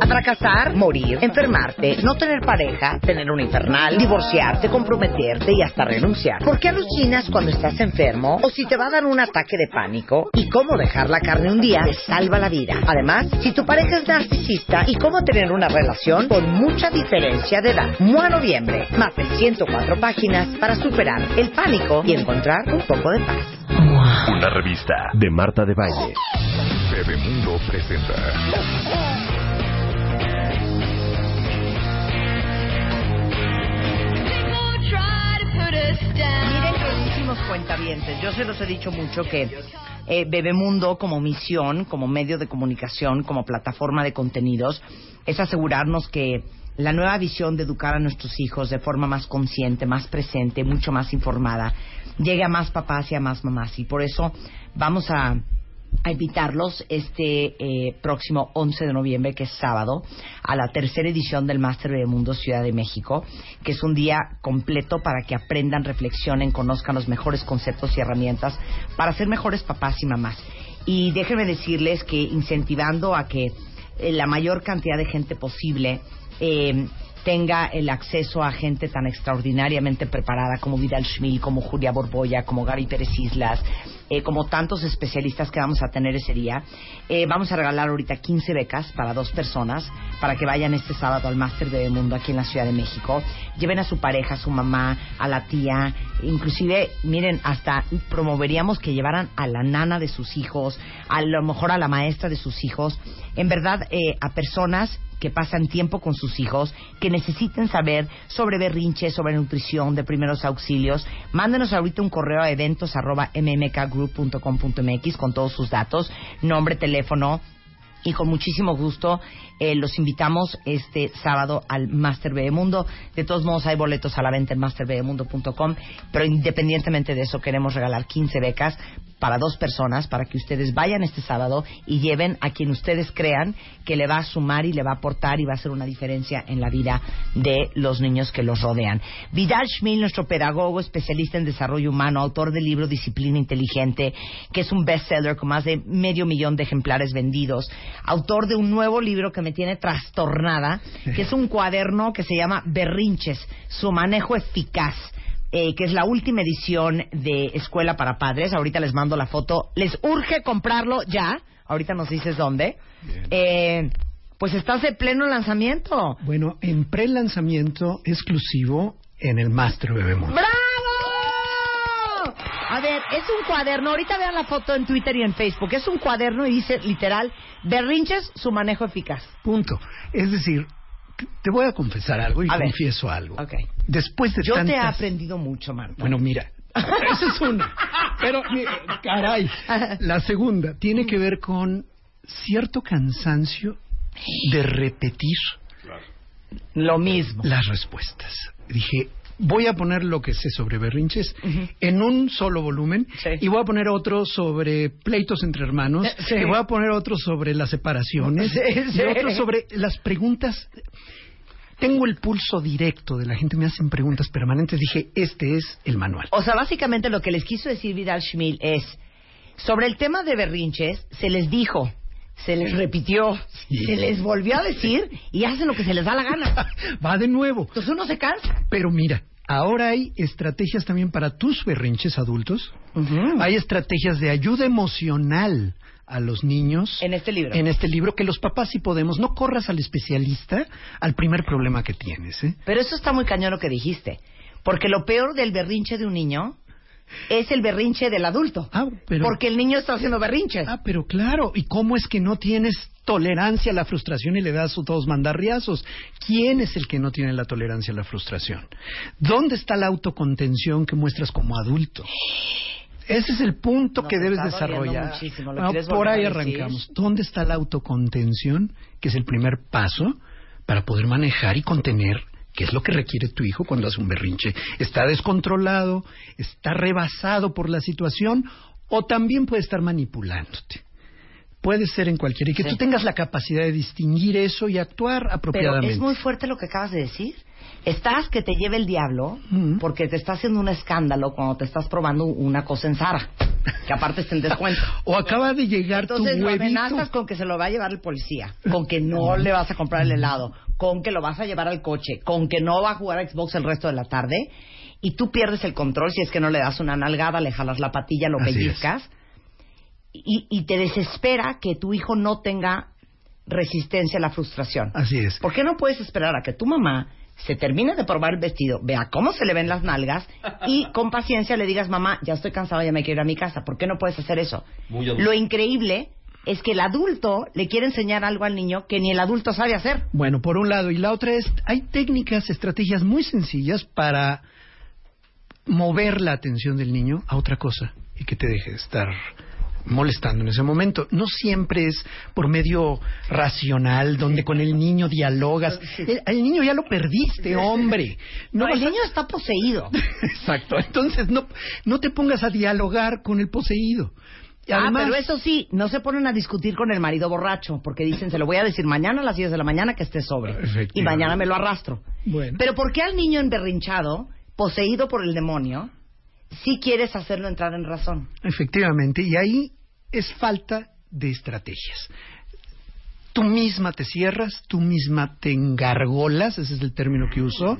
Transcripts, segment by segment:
A fracasar, morir, enfermarte, no tener pareja, tener un infernal, divorciarte, comprometerte y hasta renunciar. ¿Por qué alucinas cuando estás enfermo? O si te va a dar un ataque de pánico. ¿Y cómo dejar la carne un día te salva la vida? Además, si tu pareja es narcisista y cómo tener una relación con mucha diferencia de edad. MOA Noviembre, más de 104 páginas para superar el pánico y encontrar un poco de paz. Una revista de Marta de Baile. Bebemundo presenta. Queridísimos cuentavientes, yo se los he dicho mucho que eh, Bebemundo como misión, como medio de comunicación, como plataforma de contenidos, es asegurarnos que la nueva visión de educar a nuestros hijos de forma más consciente, más presente, mucho más informada, llegue a más papás y a más mamás. Y por eso vamos a, a invitarlos este eh, próximo 11 de noviembre, que es sábado, a la tercera edición del Máster Mundo Ciudad de México, que es un día completo para que aprendan, reflexionen, conozcan los mejores conceptos y herramientas para ser mejores papás y mamás. Y déjenme decirles que incentivando a que eh, la mayor cantidad de gente posible eh, tenga el acceso a gente tan extraordinariamente preparada como Vidal Schmil, como Julia Borboya, como Gary Pérez Islas, eh, como tantos especialistas que vamos a tener ese día. Eh, vamos a regalar ahorita 15 becas para dos personas para que vayan este sábado al Máster de Mundo aquí en la Ciudad de México. Lleven a su pareja, a su mamá, a la tía, inclusive, miren, hasta promoveríamos que llevaran a la nana de sus hijos, a lo mejor a la maestra de sus hijos, en verdad, eh, a personas que pasan tiempo con sus hijos, que necesiten saber sobre berrinches, sobre nutrición, de primeros auxilios, mándenos ahorita un correo a eventos arroba mmkgroup.com.mx con todos sus datos, nombre, teléfono, y con muchísimo gusto eh, los invitamos este sábado al Master Mundo. De todos modos hay boletos a la venta en masterbemundo.com, pero independientemente de eso queremos regalar 15 becas para dos personas para que ustedes vayan este sábado y lleven a quien ustedes crean que le va a sumar y le va a aportar y va a hacer una diferencia en la vida de los niños que los rodean. Vidal Schmil, nuestro pedagogo, especialista en desarrollo humano, autor del libro Disciplina Inteligente, que es un bestseller con más de medio millón de ejemplares vendidos, autor de un nuevo libro que me tiene trastornada, que es un cuaderno que se llama Berrinches, su manejo eficaz. Eh, que es la última edición de Escuela para Padres. Ahorita les mando la foto. Les urge comprarlo ya. Ahorita nos dices dónde. Eh, pues estás de pleno lanzamiento. Bueno, en pre-lanzamiento exclusivo en el Master Bebemundo. ¡Bravo! A ver, es un cuaderno. Ahorita vean la foto en Twitter y en Facebook. Es un cuaderno y dice literal, berrinches, su manejo eficaz. Punto. Es decir, te voy a confesar algo y A ver. confieso algo. Después de Yo te he aprendido mucho, Marta. Bueno, mira, esa es una. Pero, caray, la segunda tiene que ver con cierto cansancio de repetir Lo mismo. las respuestas. Dije, voy a poner lo que sé sobre berrinches en un solo volumen Sí. y voy a poner otro sobre pleitos entre hermanos Sí. y voy a poner otro sobre las separaciones Sí, y otro sobre las preguntas. Tengo el pulso directo de la gente, me hacen preguntas permanentes. Dije, este es el manual. O sea, básicamente lo que les quiso decir Vidal Schmil es, sobre el tema de berrinches, se les dijo, se les repitió, Sí. se les volvió a decir y hacen lo que se les da la gana. Va de nuevo. Entonces uno se cansa. Pero mira, ahora hay estrategias también para tus berrinches adultos. Hay estrategias de ayuda emocional a los niños. En este libro. En este libro, que los papás sí podemos. No corras al especialista al primer problema que tienes. ¿eh? Pero eso está muy cañón lo que dijiste. Porque lo peor del berrinche de un niño es el berrinche del adulto. Ah, pero- Porque el niño está haciendo berrinches. Ah, pero claro, ¿y cómo es que no tienes tolerancia a la frustración y le das a todos mandarriazos? ¿Quién es el que no tiene la tolerancia a la frustración? ¿Dónde está la autocontención que muestras como adulto? Ese es el punto que debes desarrollar. muchísimo. ¿Lo Bueno, quieres por ahí arrancamos. ¿Dónde está la autocontención, que es el primer paso para poder manejar y contener ¿Qué es lo que requiere tu hijo cuando hace un berrinche? ¿Está descontrolado? ¿Está rebasado por la situación? ¿O también puede estar manipulándote? Puede ser en cualquiera. Y que Sí. tú tengas la capacidad de distinguir eso y actuar Pero apropiadamente. es muy fuerte lo que acabas de decir. Estás que te lleve el diablo porque te está haciendo un escándalo cuando te estás probando una cosa en Sara, que aparte está en descuento. O acaba de llegar Entonces tu lo huevito. amenazas con que se lo va a llevar el policía, con que no le vas a comprar el helado, con que lo vas a llevar al coche, con que no va a jugar a Xbox el resto de la tarde y tú pierdes el control si es que no le das una nalgada, le jalas la patilla, lo Así pellizcas y, y te desespera que tu hijo no tenga resistencia a la frustración. Así es. ¿Por qué no puedes esperar a que tu mamá se termine de probar el vestido, vea cómo se le ven las nalgas y con paciencia le digas, mamá, ya estoy cansada, ya me quiero ir a mi casa? ¿Por qué no puedes hacer eso? Muy. Lo increíble es que el adulto le quiere enseñar algo al niño que ni el adulto sabe hacer. Bueno, por un lado. Y la otra es, hay técnicas, estrategias muy sencillas para mover la atención del niño a otra cosa y que te deje de estar molestando en ese momento. No siempre es por medio racional, donde con el niño dialogas. El, niño ya lo perdiste, hombre. No, el niño está poseído. Exacto. Entonces, no, no te pongas a dialogar con el poseído. Además- ah, pero eso sí, no se ponen a discutir con el marido borracho, porque dicen, se lo voy a decir mañana a las 10 de la mañana que esté sobre. Y mañana me lo arrastro. Bueno. Pero ¿por qué al niño emberrinchado, poseído por el demonio, sí quieres hacerlo entrar en razón? Efectivamente, y ahí es falta de estrategias. Tú misma te cierras, tú misma te engargolas, ese es el término que usó,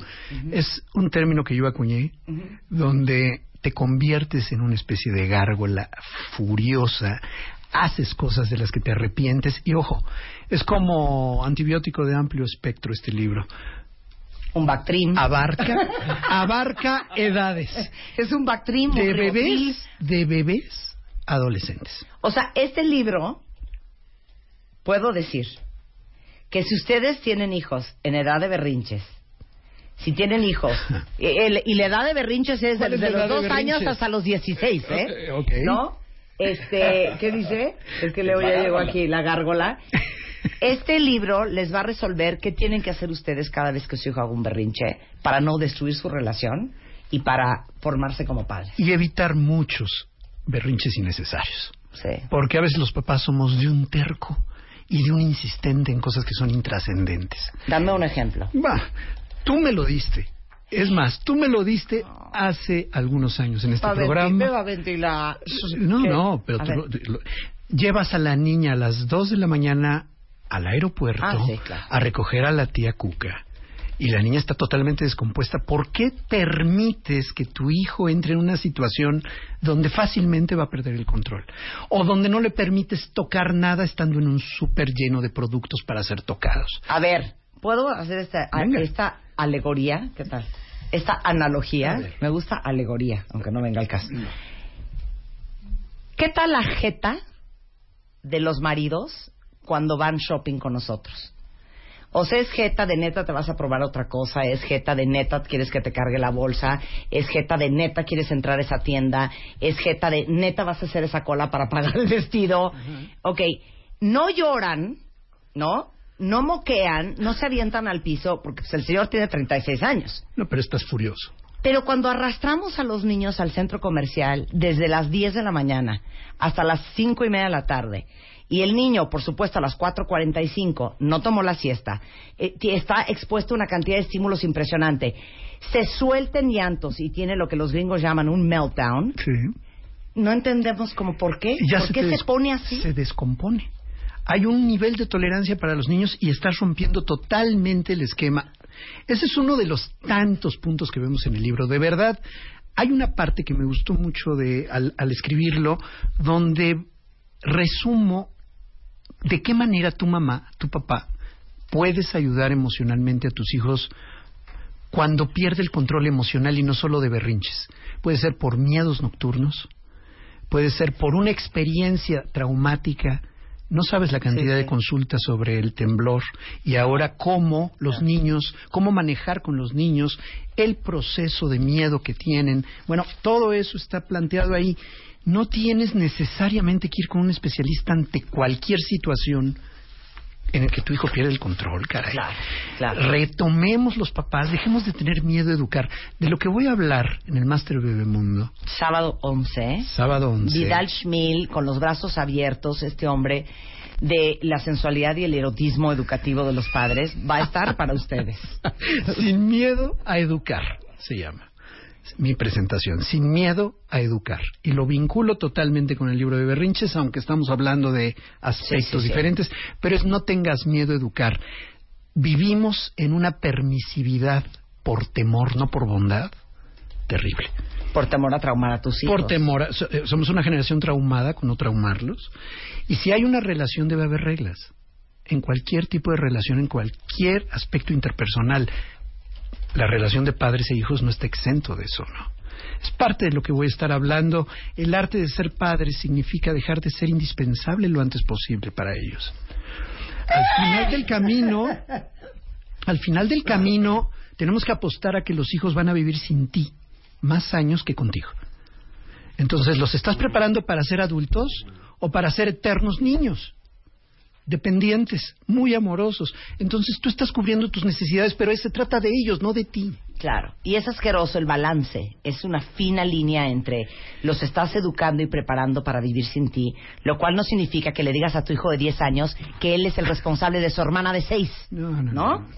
es un término que yo acuñé, donde te conviertes en una especie de gárgola furiosa, haces cosas de las que te arrepientes y ojo, es como antibiótico de amplio espectro este libro, Un Bactrim. abarca, abarca edades, Es un Bactrim. de un bebés, de bebés adolescentes. O sea, este libro, puedo decir que si ustedes tienen hijos en edad de berrinches, si tienen hijos, y, el- y la edad de berrinches es ¿Cuál es desde los de dos años hasta los 16, ¿eh? ¿No? Este, ¿qué dice? Es que Leo ya llegó aquí, la gárgola. Este libro les va a resolver qué tienen que hacer ustedes cada vez que su hijo haga un berrinche para no destruir su relación y para formarse como padres. y evitar muchos berrinches innecesarios. Sí. Porque a veces los papás somos de un terco y de un insistente en cosas que son intrascendentes. Dame un ejemplo. Va, tú me lo diste. Es más, tú me lo diste hace algunos años en este Va programa. me va a ventilar. No, ¿Qué? no, pero A tú lo- llevas a la niña a las 2 de la mañana al aeropuerto Ah, sí, claro. a recoger a la tía Cuca. Y la niña está totalmente descompuesta. ¿Por qué permites que tu hijo entre en una situación donde fácilmente va a perder el control? O donde no le permites tocar nada estando en un súper lleno de productos para ser tocados. A ver, ¿puedo hacer esta, a- esta alegoría? ¿Qué tal? Esta analogía. Me gusta alegoría, aunque no venga el caso. ¿Qué tal la jeta de los maridos cuando van shopping con nosotros? O sea, es jeta de neta te vas a probar otra cosa, es jeta de neta quieres que te cargue la bolsa, es jeta de neta quieres entrar a esa tienda, es jeta de neta vas a hacer esa cola para pagar el vestido. Ok, no lloran, ¿no? No moquean, no se avientan al piso, porque pues, el señor tiene 36 años. No, pero estás furioso. Pero cuando arrastramos a los niños al centro comercial desde las 10 de la mañana hasta las cinco y media de la tarde, y el niño, por supuesto, a las 4.45 no tomó la siesta, eh, está expuesto a una cantidad de estímulos impresionante, se suelta en llantos y tiene lo que los gringos llaman un meltdown, Sí. no entendemos como por qué, Ya por qué se des- pone así. Se descompone. Hay un nivel de tolerancia para los niños y estás rompiendo totalmente el esquema. Ese es uno de los tantos puntos que vemos en el libro. De verdad, hay una parte que me gustó mucho de, al, al escribirlo, donde resumo de qué manera tu mamá, tu papá, puedes ayudar emocionalmente a tus hijos cuando pierde el control emocional y no solo de berrinches. Puede ser por miedos nocturnos, puede ser por una experiencia traumática. No sabes la cantidad de consultas sobre el temblor y ahora cómo los niños, cómo manejar con los niños el proceso de miedo que tienen. Bueno, todo eso está planteado ahí. No tienes necesariamente que ir con un especialista ante cualquier situación en el que tu hijo pierde el control, caray. Claro, claro. Retomemos los papás, dejemos de tener miedo a educar. De lo que voy a hablar en el Máster Bebemundo. Sábado 11. Sábado 11. Vidal Schmil, con los brazos abiertos, este hombre de la sensualidad y el erotismo educativo de los padres, va a estar para ustedes. Sin miedo a educar, se llama mi presentación, sin miedo a educar. Y lo vinculo totalmente con el libro de Berrinches, aunque estamos hablando de aspectos diferentes, pero es no tengas miedo a educar. Vivimos en una permisividad por temor, no por bondad, terrible. Por temor a traumar a tus hijos. Por temor, eh, somos una generación traumada con no traumarlos. Y si hay una relación debe haber reglas. En cualquier tipo de relación, en cualquier aspecto interpersonal la relación de padres e hijos no está exento de eso, ¿no? Es parte de lo que voy a estar hablando. El arte de ser padre significa dejar de ser indispensable lo antes posible para ellos. Al final del camino, al final del camino, tenemos que apostar a que los hijos van a vivir sin ti más años que contigo. Entonces, ¿los estás preparando para ser adultos o para ser eternos niños? Dependientes, muy amorosos. Entonces tú estás cubriendo tus necesidades, pero se trata de ellos, no de ti. Claro, y es asqueroso el balance, es una fina línea entre los estás educando y preparando para vivir sin ti, lo cual no significa que le digas a tu hijo de 10 años que él es el responsable de su hermana de 6, no, no, ¿no?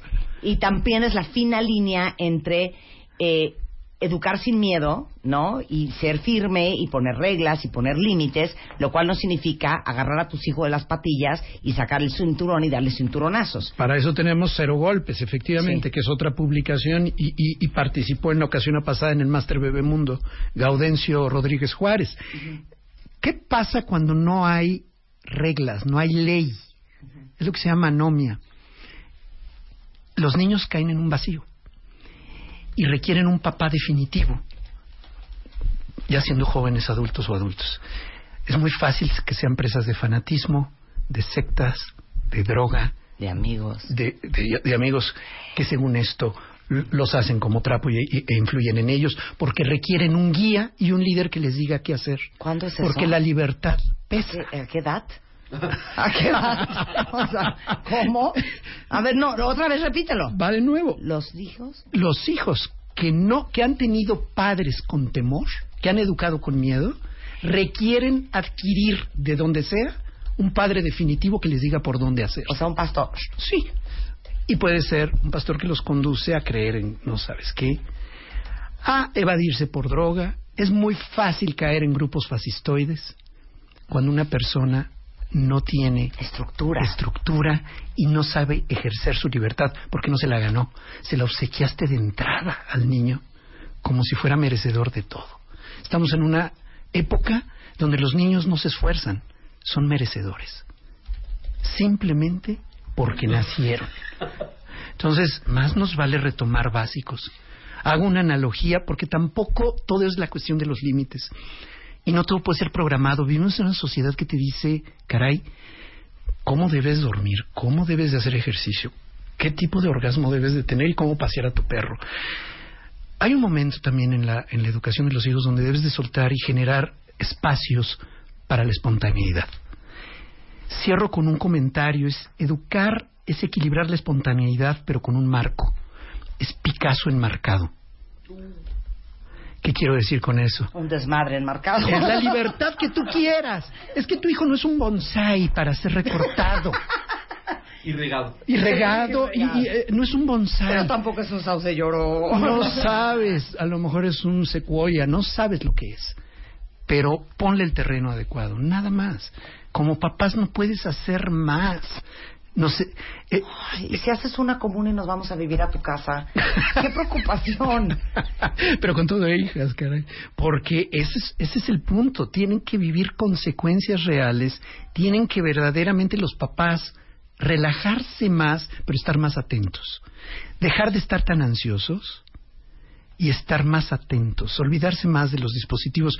Y también es la fina línea entre eh, educar sin miedo, ¿no? Y ser firme y poner reglas y poner límites, lo cual no significa agarrar a tus hijos de las patillas y sacar el cinturón y darle cinturonazos. Para eso tenemos Cero Golpes, efectivamente, que es otra publicación y, participó en la ocasión pasada en el Máster Bebemundo, Gaudencio Rodríguez Juárez. ¿Qué pasa cuando no hay reglas, no hay ley? Es lo que se llama anomia. Los niños caen en un vacío y requieren un papá definitivo, ya siendo jóvenes adultos o adultos. Es muy fácil que sean presas de fanatismo, de sectas, de droga, de amigos, de, amigos que según esto los hacen como trapo y, e influyen en ellos, porque requieren un guía y un líder que les diga qué hacer. ¿Cuándo es eso? Porque la libertad pesa. ¿A qué edad? ¿A qué edad? ¿cómo? A ver, no, otra vez repítelo. Va de nuevo. ¿Los hijos? Los hijos que no, que han tenido padres con temor, que han educado con miedo, requieren adquirir de donde sea un padre definitivo que les diga por dónde hacer. O sea, un pastor. Sí. Y puede ser un pastor que los conduce a creer en no sabes qué, a evadirse por droga. Es muy fácil caer en grupos fascistoides cuando una persona no tiene estructura. estructura y no sabe ejercer su libertad porque no se la ganó. Se la obsequiaste de entrada al niño como si fuera merecedor de todo. Estamos en una época donde los niños no se esfuerzan, son merecedores. Simplemente porque nacieron. Entonces, más nos vale retomar básicos. Hago una analogía porque tampoco todo es la cuestión de los límites. Y no todo puede ser programado. Vivimos en una sociedad que te dice, caray, cómo debes dormir, cómo debes de hacer ejercicio, qué tipo de orgasmo debes de tener y cómo pasear a tu perro. Hay un momento también en la, en la educación de los hijos donde debes de soltar y generar espacios para la espontaneidad. Cierro con un comentario, es educar es equilibrar la espontaneidad pero con un marco. Es Picasso enmarcado. ¿Qué quiero decir con eso? Un desmadre enmarcado. Es la libertad que tú quieras. Es que tu hijo no es un bonsai para ser recortado. Y regado. Y regado, y, eh, no es un bonsai. Pero tampoco es un sauce lloro. No sabes, a lo mejor es un secuoya, no sabes lo que es. Pero ponle el terreno adecuado, nada más. Como papás no puedes hacer más. No sé. Eh, y si haces una común y nos vamos a vivir a tu casa, qué preocupación. Pero con todo hijas, caray. Porque ese es, ese es el punto. Tienen que vivir consecuencias reales. Tienen que verdaderamente los papás relajarse más, pero estar más atentos. Dejar de estar tan ansiosos. y estar más atentos, olvidarse más de los dispositivos.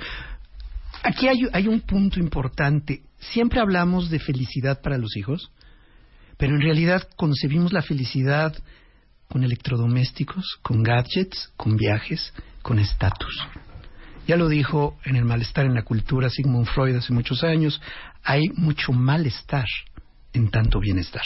Aquí hay, hay un punto importante. Siempre hablamos de felicidad para los hijos, pero en realidad concebimos la felicidad con electrodomésticos, con gadgets, con viajes, con estatus. Ya lo dijo en el malestar en la cultura Sigmund Freud hace muchos años, hay mucho malestar en tanto bienestar,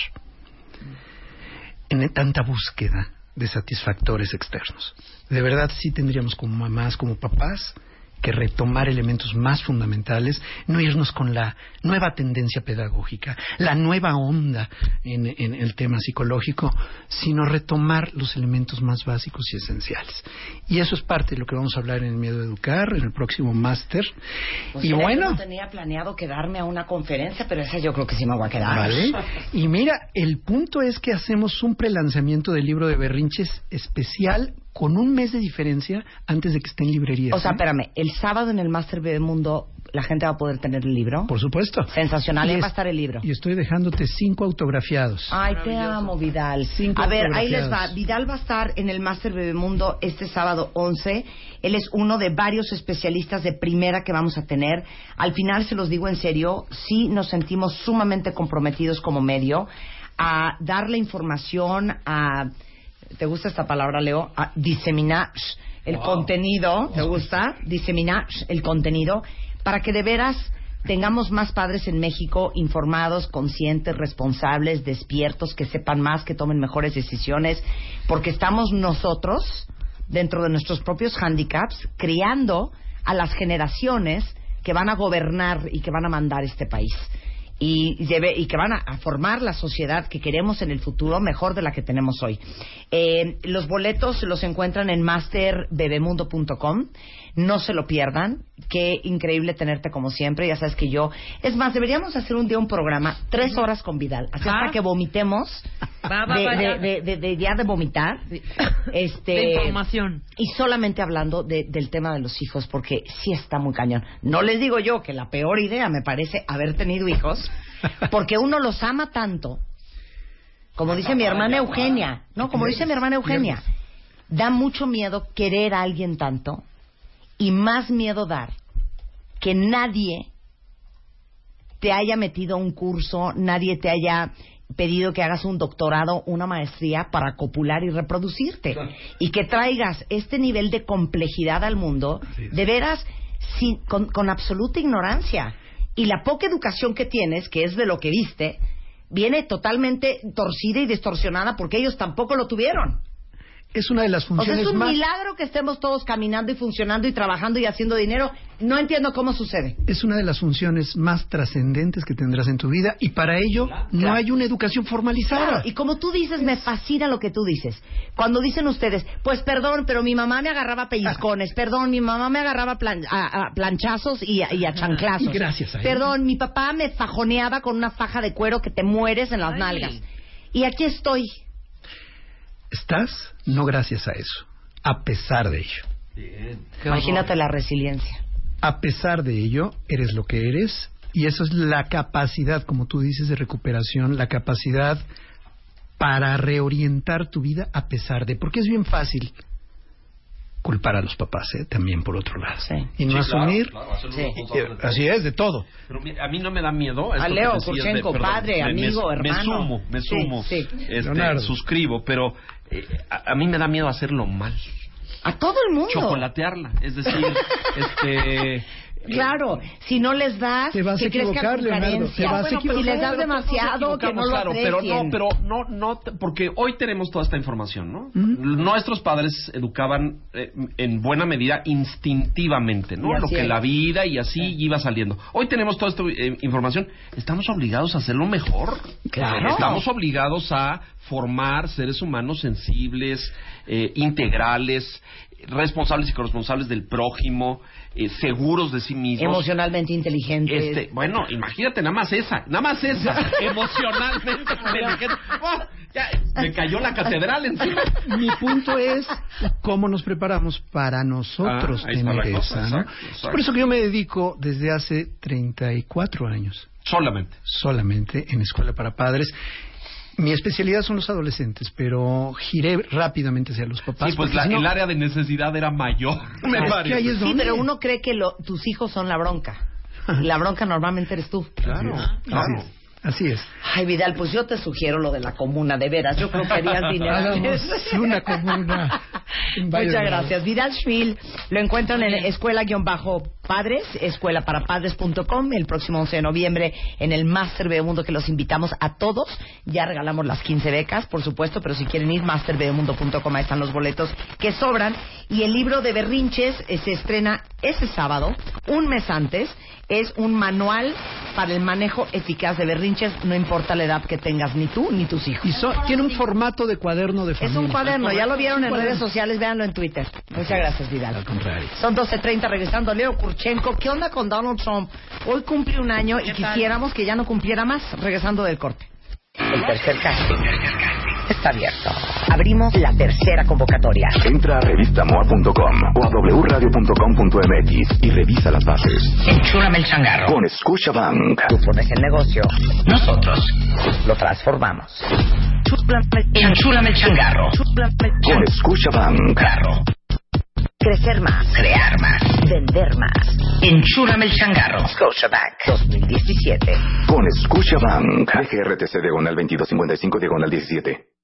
en tanta búsqueda de satisfactores externos. De verdad sí tendríamos como mamás, como papás, que retomar elementos más fundamentales, no irnos con la nueva tendencia pedagógica, la nueva onda en, en, el tema psicológico, sino retomar los elementos más básicos y esenciales. Y eso es parte de lo que vamos a hablar en el Miedo de Educar, en el próximo máster. Pues y bueno, No tenía planeado quedarme a una conferencia, pero esa yo creo que sí me voy a quedar. ¿vale? Y mira, el punto es que hacemos un prelanzamiento del libro de Berrinches especial con un mes de diferencia antes de que esté en librerías. O sea, ¿eh? espérame, el sábado en el Máster Mundo la gente va a poder tener el libro. Por supuesto. Sensacional, Y ahí va a es- estar el libro. Y estoy dejándote cinco autografiados. Ay, te amo, Vidal. Cinco a ver, ahí les va. Vidal va a estar en el Máster Bebemundo este sábado 11. Él es uno de varios especialistas de primera que vamos a tener. Al final, se los digo en serio, sí nos sentimos sumamente comprometidos como medio a darle información, a... ¿Te gusta esta palabra, Leo? A diseminar el contenido. ¿Te gusta? Diseminar el contenido para que de veras tengamos más padres en México informados, conscientes, responsables, despiertos, que sepan más, que tomen mejores decisiones, porque estamos nosotros, dentro de nuestros propios handicaps, criando a las generaciones que van a gobernar y que van a mandar este país. Y, debe- y que van a, a formar la sociedad que queremos en el futuro mejor de la que tenemos hoy. Eh, los boletos los encuentran en masterbebemundo.com. No se lo pierdan. Qué increíble tenerte como siempre. Ya sabes que yo. Es más, deberíamos hacer un día un programa, tres horas con Vidal. Así Va. hasta que vomitemos. Va, va, de, va, de- de- de- de ya de vomitar. Este, De información. y solamente hablando de- del tema de los hijos, porque sí está muy cañón. No les digo yo que la peor idea me parece haber tenido hijos, porque uno los ama tanto. Como dice mi hermana Eugenia, no, como dice mi hermana Eugenia, da mucho miedo querer a alguien tanto y más miedo dar que nadie te haya metido un curso, nadie te haya pedido que hagas un doctorado, una maestría para copular y reproducirte. Y que traigas este nivel de complejidad al mundo, de veras, sin- con, con absoluta ignorancia. Y la poca educación que tienes, que es de lo que viste, viene totalmente torcida y distorsionada porque ellos tampoco lo tuvieron. Es una de las O sea, funciones es un más milagro que estemos todos caminando y funcionando y trabajando y haciendo dinero. No entiendo cómo sucede. es una de las funciones más trascendentes que tendrás en tu vida y para ello no hay una educación formalizada. Claro, y como tú dices, me fascina lo que tú dices. Cuando dicen ustedes, pues perdón, pero mi mamá me agarraba pellizcones, perdón, mi mamá me agarraba plan- a, a planchazos y a, y a chanclazos. Y gracias a. Perdón, mi papá me fajoneaba con una faja de cuero que te mueres en las Ay. nalgas. Y aquí estoy. Estás no gracias a eso, a pesar de ello. Imagínate la resiliencia. A pesar de ello, eres lo que eres y eso es la capacidad, como tú dices, de recuperación, la capacidad para reorientar tu vida a pesar de, porque es bien fácil culpar a los papás, ¿eh? también por otro lado. Sí. Y no Sí, asumir, claro, Sí. todo. así es, de todo. Pero a mí no me da miedo. A Leo Kurchenko, perdón, padre, amigo, me, hermano. Me sumo, me Sí, sumo. sí. Este, Leonardo. suscribo, pero eh, a, a mí me da miedo hacerlo mal. A todo el mundo. Chocolatearla. Es decir, este. Claro, si no les das, Te vas a que crezcan equivocar, con Leonardo, carencia. te vas a Bueno, equivocar. Si les das demasiado, que no lo claro, pero no, pero no, no, porque hoy tenemos toda esta información, ¿no? Nuestros padres educaban eh, en buena medida instintivamente, ¿no? Lo que es. la vida y así iba saliendo. Hoy tenemos toda esta eh, información, estamos obligados a hacerlo mejor. Claro. Estamos obligados a formar seres humanos sensibles, eh, integrales, responsables y corresponsables del prójimo, eh, seguros de sí mismos. Emocionalmente inteligentes. Este, bueno, imagínate nada más esa, nada más esa, emocionalmente inteligente. Oh, ya, me cayó la catedral encima. Mi punto es cómo nos preparamos para nosotros Ah, tener cosa, esa, ¿no? exacto, exacto. Es por eso que yo me dedico desde hace 34 años Solamente. solamente en escuela para padres Mi especialidad son los adolescentes, pero giré rápidamente hacia los papás. Sí, pues la- si no- el área de necesidad era mayor, me Es parece. es Sí, pero uno cree que lo- tus hijos son la bronca. Y la bronca normalmente eres tú. Claro, claro. Así es. Ay, Vidal, pues yo te sugiero lo de la comuna, de veras. Yo creo que harías dinero. Una comuna Muchas gracias. Vidal Schmil lo encuentran en escuela-padres, escuelaparapadres.com, el próximo 11 de noviembre en el Master Bebemundo que los invitamos a todos. Ya regalamos las 15 becas, por supuesto, pero si quieren ir, masterbebemundo.com, ahí están los boletos que sobran. Y el libro de berrinches eh, se estrena ese sábado, un mes antes. Es un manual para el manejo eficaz de berrinches, no importa la edad que tengas, ni tú ni tus hijos. Y so- tiene un formato de cuaderno de Es familia. un cuaderno, ya lo vieron en redes sociales, véanlo en Twitter. Muchas gracias, Vidal. Al contrario. Son 12.30 regresando. Leo Kurchenko, ¿qué onda con Donald Trump? Hoy cumple un año y quisiéramos que ya no cumpliera más, regresando del corte. El tercer casting está abierto. Abrimos la tercera convocatoria. Entra a revistamoa.com o a wradio.com.mx y revisa las bases. Enchúrame el changarro. Con Scotiabank. Tú pones el negocio, nosotros lo transformamos. Enchúrame el changarro. Con Scotiabank. changarro. Crecer más. Crear más. Vender más. Enchúrame el changarro. Scotiabank 2017. Con Scotiabank. DGRTC diagonal 2255 diagonal 17.